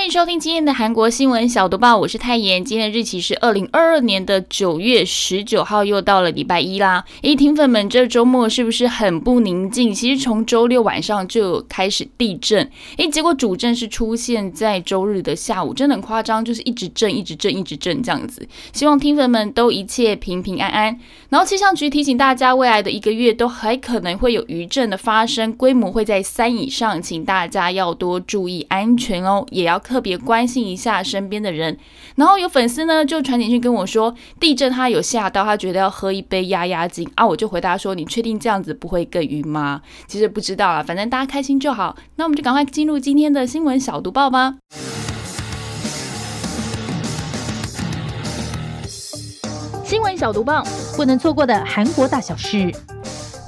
欢迎收听今天的韩国新闻小读报，我是泰妍。今天的日期是二零二二年的九月十九号，又到了礼拜一啦。诶，听粉们，这周末是不是很不宁静？其实从周六晚上就开始地震，诶，结果主震是出现在周日的下午，真的很夸张，就是一直震，一直震，一直震这样子。希望听粉们都一切平平安安。然后气象局提醒大家，未来的一个月都还可能会有余震的发生，规模会在三以上，请大家要多注意安全哦，也要。特别关心一下身边的人，然后有粉丝呢就传简讯跟我说，地震他有吓到，他觉得要喝一杯压压惊啊，我就回答说，你确定这样子不会更晕吗？其实不知道啊，反正大家开心就好。那我们就赶快进入今天的新闻小读报吧。新闻小读报，不能错过的韩国大小事。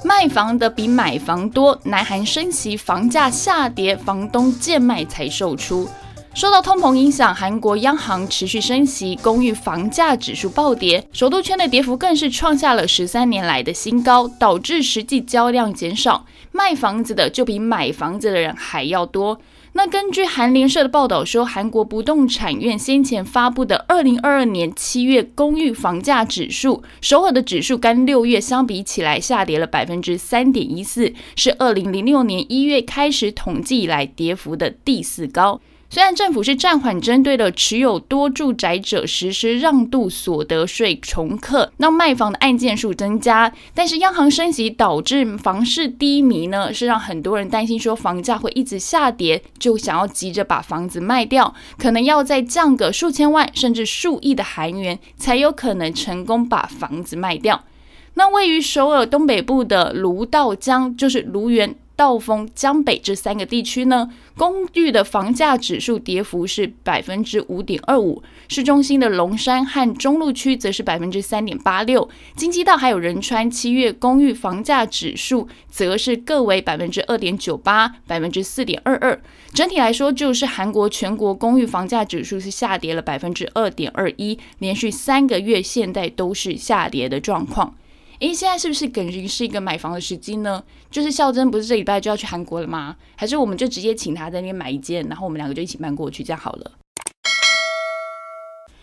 卖房的比买房多，南韩升息，房价下跌，房东贱卖才售出。受到通膨影响，韩国央行持续升息，公寓房价指数暴跌，首都圈的跌幅更是创下了十三年来的新高，导致实际交量减少，卖房子的就比买房子的人还要多。那根据韩联社的报道说，韩国不动产院先前发布的二零二二年七月公寓房价指数，首尔的指数跟六月相比起来下跌了百分之三点一四，是二零零六年一月开始统计以来跌幅的第四高。虽然政府是暂缓针对了持有多住宅者实施让渡所得税重课，让卖房的案件数增加，但是央行升息导致房市低迷呢，是让很多人担心说房价会一直下跌，就想要急着把房子卖掉，可能要再降个数千万甚至数亿的韩元，才有可能成功把房子卖掉。那位于首尔东北部的卢道江，就是卢园。道峰、江北这三个地区呢，公寓的房价指数跌幅是百分之五点二五，市中心的龙山和中路区则是百分之三点八六，京畿道还有仁川七月公寓房价指数则是各为百分之二点九八、百分之四点二二。整体来说，就是韩国全国公寓房价指数是下跌了百分之二点二一，连续三个月现在都是下跌的状况。诶，现在是不是等于是一个买房的时机呢？就是孝珍不是这礼拜就要去韩国了吗？还是我们就直接请他在那边买一间，然后我们两个就一起搬过去，这样好了。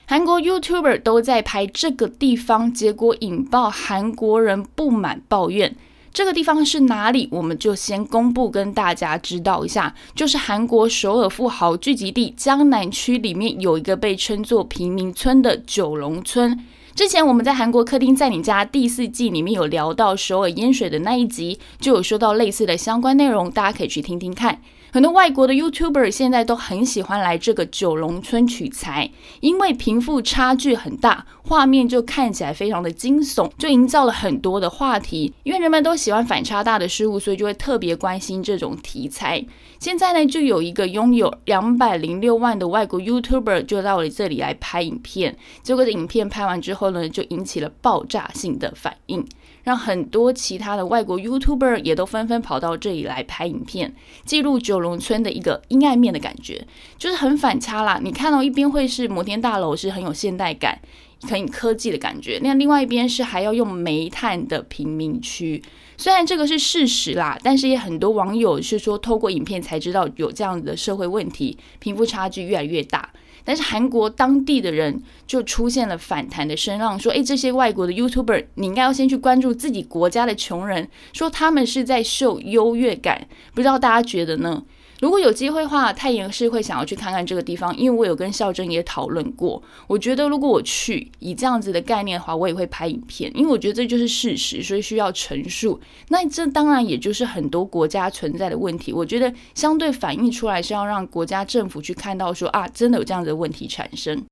韩国 YouTuber 都在拍这个地方，结果引爆韩国人不满抱怨。这个地方是哪里？我们就先公布跟大家知道一下，就是韩国首尔富豪聚集地江南区里面有一个被称作贫民村的九龙村。之前我们在韩国客厅在你家第四季里面有聊到首尔淹水的那一集，就有说到类似的相关内容，大家可以去听听看。很多外国的 YouTuber 现在都很喜欢来这个九龙村取材，因为贫富差距很大，画面就看起来非常的惊悚，就营造了很多的话题。因为人们都喜欢反差大的事物，所以就会特别关心这种题材。现在呢，就有一个拥有两百零六万的外国 YouTuber 就到了这里来拍影片，结果这影片拍完之后呢，就引起了爆炸性的反应。让很多其他的外国 YouTuber 也都纷纷跑到这里来拍影片，记录九龙村的一个阴暗面的感觉，就是很反差啦。你看到一边会是摩天大楼，是很有现代感、很科技的感觉，那另外一边是还要用煤炭的贫民区。虽然这个是事实啦，但是也很多网友是说，透过影片才知道有这样的社会问题，贫富差距越来越大。但是韩国当地的人就出现了反弹的声浪，说：“诶，这些外国的 YouTuber，你应该要先去关注自己国家的穷人，说他们是在秀优越感。”不知道大家觉得呢？如果有机会的话，太阳是会想要去看看这个地方，因为我有跟孝珍也讨论过。我觉得如果我去以这样子的概念的话，我也会拍影片，因为我觉得这就是事实，所以需要陈述。那这当然也就是很多国家存在的问题。我觉得相对反映出来是要让国家政府去看到说啊，真的有这样子的问题产生。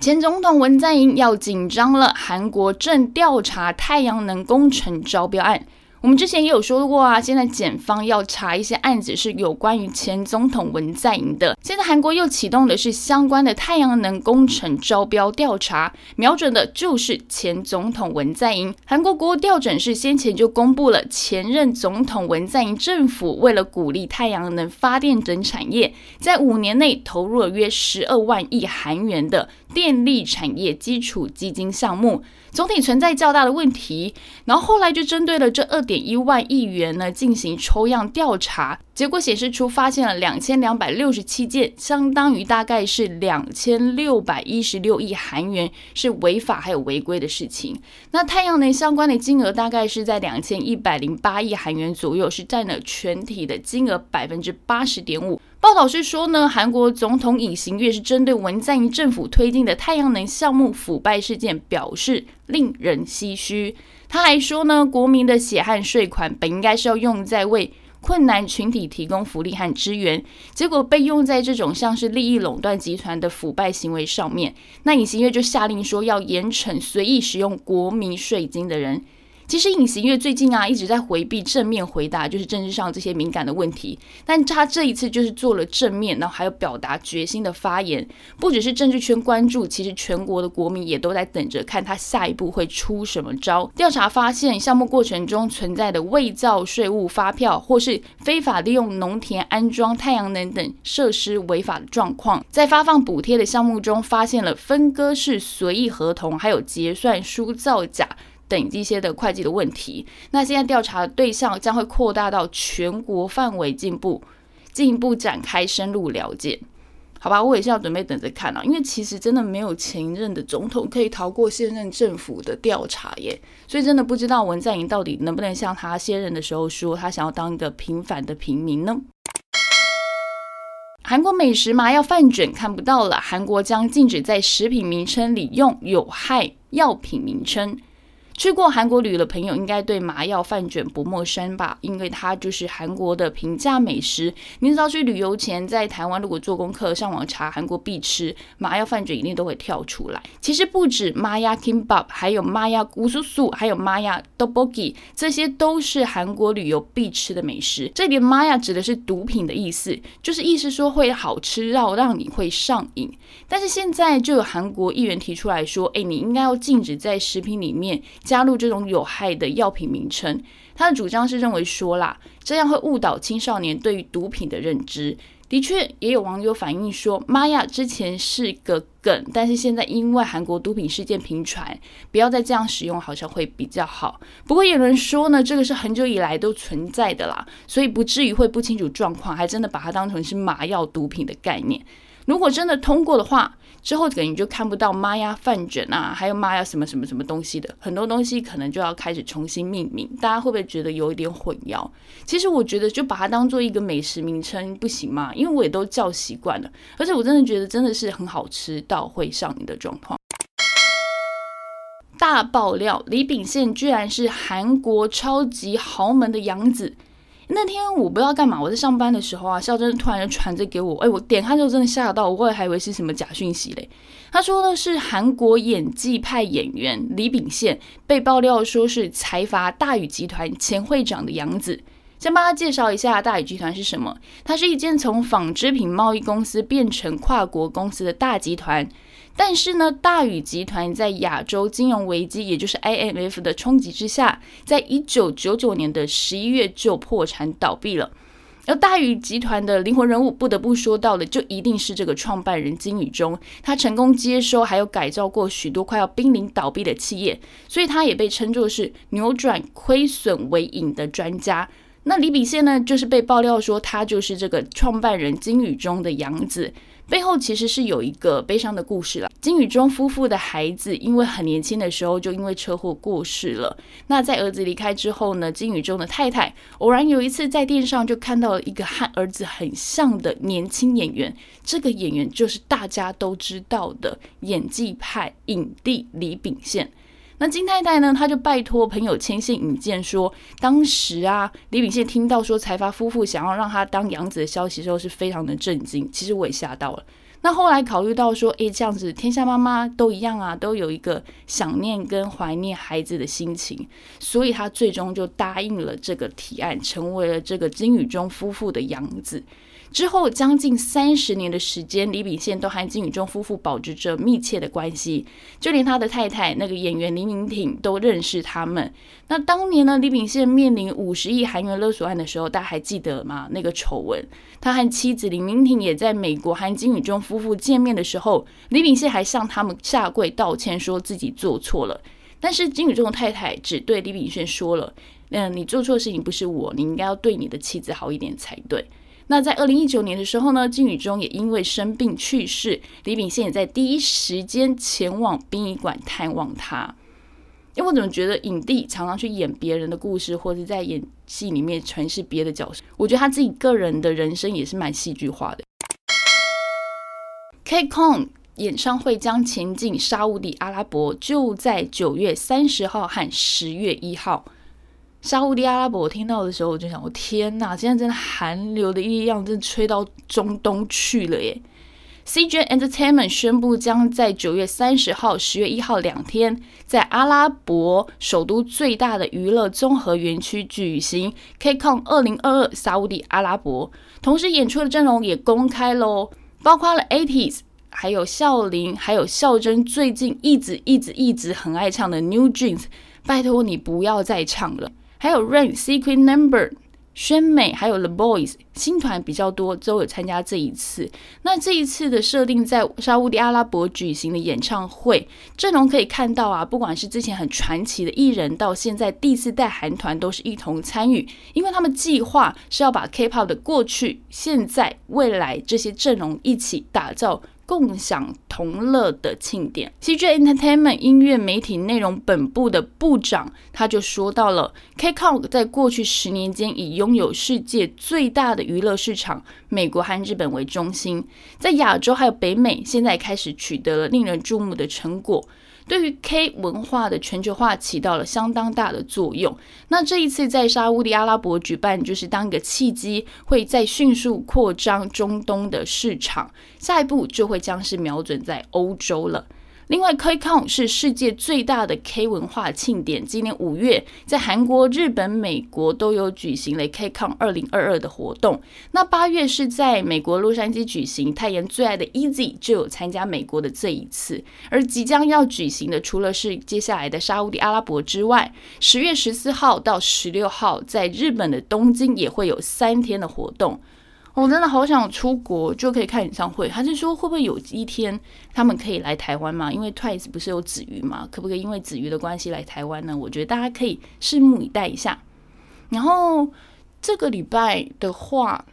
前总统文在寅要紧张了，韩国正调查太阳能工程招标案。我们之前也有说过啊，现在检方要查一些案子是有关于前总统文在寅的。现在韩国又启动的是相关的太阳能工程招标调查，瞄准的就是前总统文在寅。韩国国务调整是先前就公布了前任总统文在寅政府为了鼓励太阳能发电等产业，在五年内投入了约十二万亿韩元的电力产业基础基金项目。总体存在较大的问题，然后后来就针对了这二点一万亿元呢进行抽样调查，结果显示出发现了两千两百六十七件，相当于大概是两千六百一十六亿韩元是违法还有违规的事情。那太阳能相关的金额大概是在两千一百零八亿韩元左右，是占了全体的金额百分之八十点五。报道是说呢，韩国总统尹锡悦是针对文在寅政府推进的太阳能项目腐败事件表示令人唏嘘。他还说呢，国民的血汗税款本应该是要用在为困难群体提供福利和支援，结果被用在这种像是利益垄断集团的腐败行为上面。那尹锡悦就下令说要严惩随意使用国民税金的人。其实尹锡悦最近啊一直在回避正面回答，就是政治上这些敏感的问题。但他这一次就是做了正面，然后还有表达决心的发言。不只是政治圈关注，其实全国的国民也都在等着看他下一步会出什么招。调查发现，项目过程中存在的伪造税务发票，或是非法利用农田安装太阳能等设施违法的状况。在发放补贴的项目中，发现了分割式随意合同，还有结算书造假。等一些的会计的问题，那现在调查的对象将会扩大到全国范围，进步进一步展开深入了解，好吧？我也是要准备等着看啊，因为其实真的没有前任的总统可以逃过现任政府的调查耶，所以真的不知道文在寅到底能不能像他卸任的时候说，他想要当一个平凡的平民呢？韩国美食麻药饭卷看不到了，韩国将禁止在食品名称里用有害药品名称。去过韩国旅游的朋友应该对麻药饭卷不陌生吧？因为它就是韩国的平价美食。你知道去旅游前在台湾如果做功课上网查韩国必吃麻药饭卷，一定都会跳出来。其实不止麻药 kimbap，还有麻药乌苏苏，还有麻药 dobogi，这些都是韩国旅游必吃的美食。这里麻药指的是毒品的意思，就是意思说会好吃到让你会上瘾。但是现在就有韩国议员提出来说，哎，你应该要禁止在食品里面。加入这种有害的药品名称，他的主张是认为说啦，这样会误导青少年对于毒品的认知。的确，也有网友反映说，妈呀之前是个梗，但是现在因为韩国毒品事件频传，不要再这样使用，好像会比较好。不过有人说呢，这个是很久以来都存在的啦，所以不至于会不清楚状况，还真的把它当成是麻药毒品的概念。如果真的通过的话，之后可能就看不到妈呀饭卷啊，还有妈呀什么什么什么东西的，很多东西可能就要开始重新命名。大家会不会觉得有一点混淆？其实我觉得就把它当做一个美食名称不行吗？因为我也都叫习惯了，而且我真的觉得真的是很好吃到会上瘾的状况。大爆料，李秉宪居然是韩国超级豪门的养子。那天我不知道干嘛，我在上班的时候啊，孝真突然就传着给我，哎，我点开之后真的吓到，我后来还以为是什么假讯息嘞。他说的是韩国演技派演员李秉宪被爆料说是财阀大宇集团前会长的养子。先帮他介绍一下大宇集团是什么，它是一间从纺织品贸易公司变成跨国公司的大集团。但是呢，大宇集团在亚洲金融危机，也就是 IMF 的冲击之下，在一九九九年的十一月就破产倒闭了。而大宇集团的灵魂人物，不得不说到的，就一定是这个创办人金宇中。他成功接收还有改造过许多快要濒临倒闭的企业，所以他也被称作是扭转亏损为盈的专家。那李秉宪呢，就是被爆料说他就是这个创办人金宇中的养子。背后其实是有一个悲伤的故事了。金宇中夫妇的孩子因为很年轻的时候就因为车祸过世了。那在儿子离开之后呢，金宇中的太太偶然有一次在电视上就看到了一个和儿子很像的年轻演员，这个演员就是大家都知道的演技派影帝李秉宪。那金太太呢？她就拜托朋友牵线引荐，说当时啊，李秉宪听到说财阀夫妇想要让他当养子的消息时候，是非常的震惊。其实我也吓到了。那后来考虑到说，诶，这样子天下妈妈都一样啊，都有一个想念跟怀念孩子的心情，所以他最终就答应了这个提案，成为了这个金宇中夫妇的养子。之后将近三十年的时间，李秉宪都和金宇中夫妇保持着密切的关系，就连他的太太那个演员李敏挺都认识他们。那当年呢，李秉宪面临五十亿韩元勒索案的时候，大家还记得吗？那个丑闻，他和妻子李敏挺也在美国和金宇中夫妇见面的时候，李秉宪还向他们下跪道歉，说自己做错了。但是金宇中的太太只对李秉宪说了：“嗯，你做错的事情不是我，你应该要对你的妻子好一点才对。”那在二零一九年的时候呢，金宇中也因为生病去世，李秉宪也在第一时间前往殡仪馆探望他。因为我怎么觉得影帝常常去演别人的故事，或者在演戏里面诠释别的角色，我觉得他自己个人的人生也是蛮戏剧化的。KCON 演唱会将前进沙地阿拉伯，就在九月三十号和十月一号。沙地阿拉伯，我听到的时候我就想，我天呐，现在真的寒流的力量真的吹到中东去了耶！CJ Entertainment 宣布将在九月三十号、十月一号两天，在阿拉伯首都最大的娱乐综合园区举行 KCON 二零二二沙地阿拉伯。同时，演出的阵容也公开喽，包括了 ATEEZ，还有孝琳，还有孝真，最近一直一直一直很爱唱的 New Jeans，拜托你不要再唱了。还有 Rain、Secret Number、宣美，还有 The Boys，新团比较多，都有参加这一次。那这一次的设定在沙地阿拉伯举行的演唱会阵容可以看到啊，不管是之前很传奇的艺人，到现在第四代韩团都是一同参与，因为他们计划是要把 K-pop 的过去、现在、未来这些阵容一起打造。共享同乐的庆典。CJ Entertainment 音乐媒体内容本部的部长他就说到了，KCON 在过去十年间以拥有世界最大的娱乐市场美国和日本为中心，在亚洲还有北美，现在开始取得了令人注目的成果。对于 K 文化的全球化起到了相当大的作用。那这一次在沙地阿拉伯举办，就是当一个契机，会再迅速扩张中东的市场。下一步就会将是瞄准在欧洲了。另外，KCON 是世界最大的 K 文化庆典。今年五月，在韩国、日本、美国都有举行了 KCON 二零二二的活动。那八月是在美国洛杉矶举行，泰妍最爱的 Easy 就有参加美国的这一次。而即将要举行的，除了是接下来的沙乌地阿拉伯之外，十月十四号到十六号，在日本的东京也会有三天的活动。我真的好想出国就可以看演唱会。还是说会不会有一天他们可以来台湾嘛？因为 Twice 不是有子瑜嘛？可不可以因为子瑜的关系来台湾呢？我觉得大家可以拭目以待一下。然后这个礼拜的话。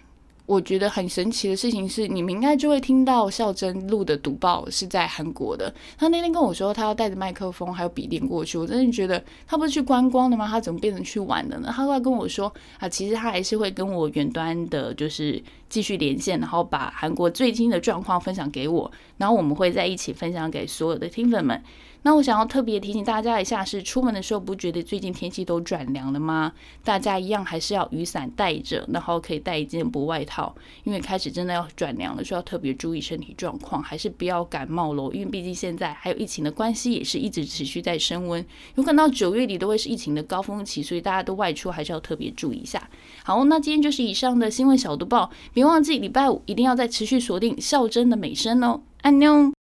我觉得很神奇的事情是，你们应该就会听到孝真录的读报是在韩国的。他那天跟我说，他要带着麦克风还有笔电过去。我真的觉得他不是去观光的吗？他怎么变成去玩的呢？他后来跟我说啊，其实他还是会跟我远端的，就是继续连线，然后把韩国最新的状况分享给我，然后我们会在一起分享给所有的听粉们。那我想要特别提醒大家一下，是出门的时候不觉得最近天气都转凉了吗？大家一样还是要雨伞带着，然后可以带一件薄外套，因为开始真的要转凉了，需要特别注意身体状况，还是不要感冒喽。因为毕竟现在还有疫情的关系，也是一直持续在升温，有可能到九月底都会是疫情的高峰期，所以大家都外出还是要特别注意一下。好，那今天就是以上的新闻小读报，别忘记礼拜五一定要再持续锁定孝真的美声哦，安妞。